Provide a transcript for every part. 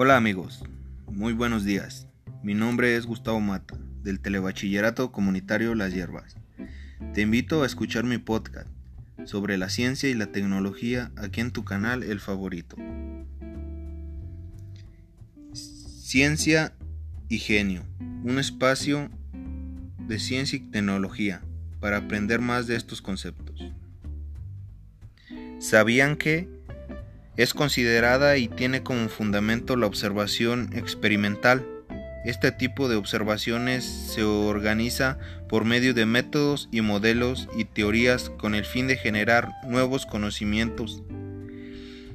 Hola amigos, muy buenos días. Mi nombre es Gustavo Mata, del Telebachillerato Comunitario Las Hierbas. Te invito a escuchar mi podcast sobre la ciencia y la tecnología aquí en tu canal El Favorito. Ciencia y Genio, un espacio de ciencia y tecnología para aprender más de estos conceptos. ¿Sabían que es considerada y tiene como fundamento la observación experimental. Este tipo de observaciones se organiza por medio de métodos y modelos y teorías con el fin de generar nuevos conocimientos.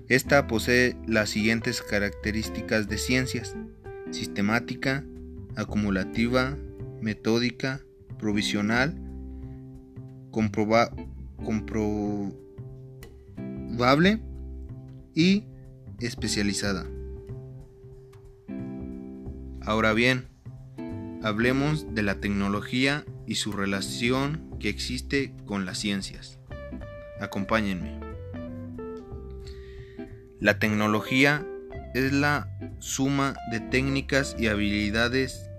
Esta posee las siguientes características de ciencias: sistemática, acumulativa, metódica, provisional, comprobable y especializada. Ahora bien, hablemos de la tecnología y su relación que existe con las ciencias. Acompáñenme. La tecnología es la suma de técnicas y habilidades,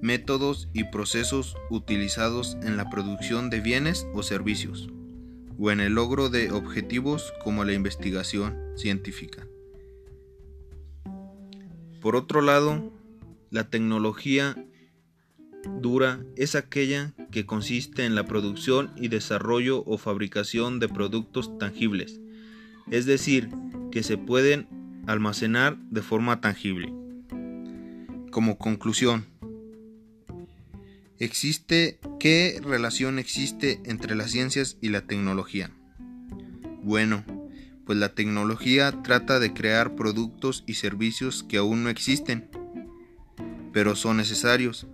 métodos y procesos utilizados en la producción de bienes o servicios o en el logro de objetivos como la investigación científica. Por otro lado, la tecnología dura es aquella que consiste en la producción y desarrollo o fabricación de productos tangibles, es decir, que se pueden almacenar de forma tangible. Como conclusión, ¿Existe qué relación existe entre las ciencias y la tecnología? Bueno, pues la tecnología trata de crear productos y servicios que aún no existen, pero son necesarios,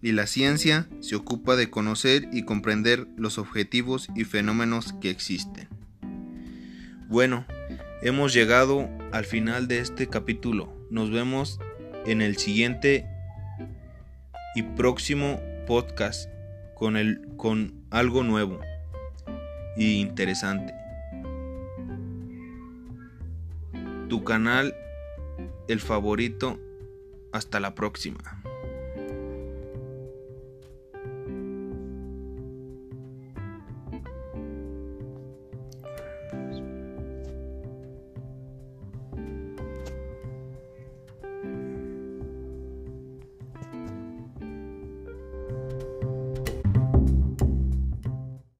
y la ciencia se ocupa de conocer y comprender los objetivos y fenómenos que existen. Bueno, hemos llegado al final de este capítulo. Nos vemos en el siguiente y próximo podcast con, el, con algo nuevo y interesante. Tu canal, el favorito. Hasta la próxima.